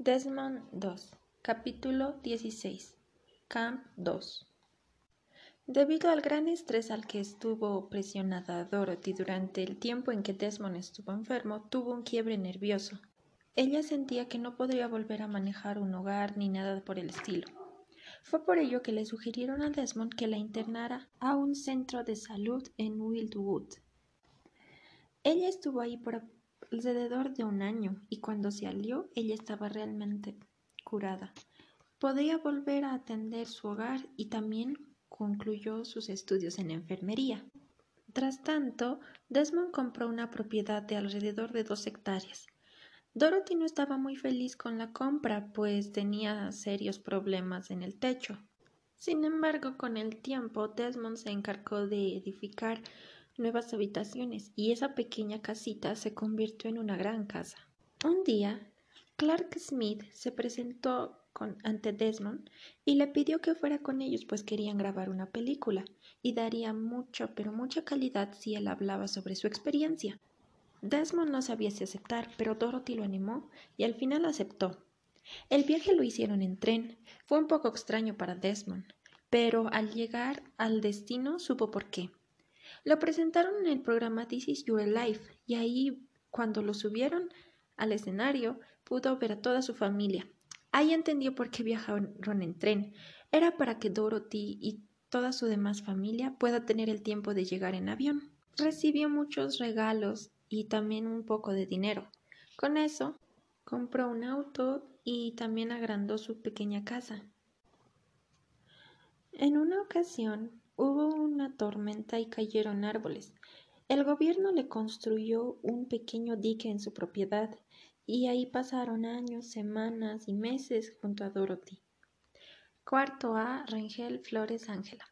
Desmond 2, capítulo 16. Camp 2. Debido al gran estrés al que estuvo presionada Dorothy durante el tiempo en que Desmond estuvo enfermo, tuvo un quiebre nervioso. Ella sentía que no podría volver a manejar un hogar ni nada por el estilo. Fue por ello que le sugirieron a Desmond que la internara a un centro de salud en Wildwood. Ella estuvo ahí por alrededor de un año y cuando se alió ella estaba realmente curada. Podía volver a atender su hogar y también concluyó sus estudios en enfermería. Tras tanto, Desmond compró una propiedad de alrededor de dos hectáreas. Dorothy no estaba muy feliz con la compra, pues tenía serios problemas en el techo. Sin embargo, con el tiempo, Desmond se encargó de edificar nuevas habitaciones y esa pequeña casita se convirtió en una gran casa. Un día, Clark Smith se presentó con, ante Desmond y le pidió que fuera con ellos pues querían grabar una película y daría mucho pero mucha calidad si él hablaba sobre su experiencia. Desmond no sabía si aceptar, pero Dorothy lo animó y al final aceptó. El viaje lo hicieron en tren. Fue un poco extraño para Desmond, pero al llegar al destino supo por qué. Lo presentaron en el programa This is Your Life y ahí, cuando lo subieron al escenario, pudo ver a toda su familia. Ahí entendió por qué viajaron en tren. Era para que Dorothy y toda su demás familia pueda tener el tiempo de llegar en avión. Recibió muchos regalos y también un poco de dinero. Con eso, compró un auto y también agrandó su pequeña casa. En una ocasión, Hubo una tormenta y cayeron árboles. El gobierno le construyó un pequeño dique en su propiedad y ahí pasaron años, semanas y meses junto a Dorothy. Cuarto A. Rangel Flores Ángela.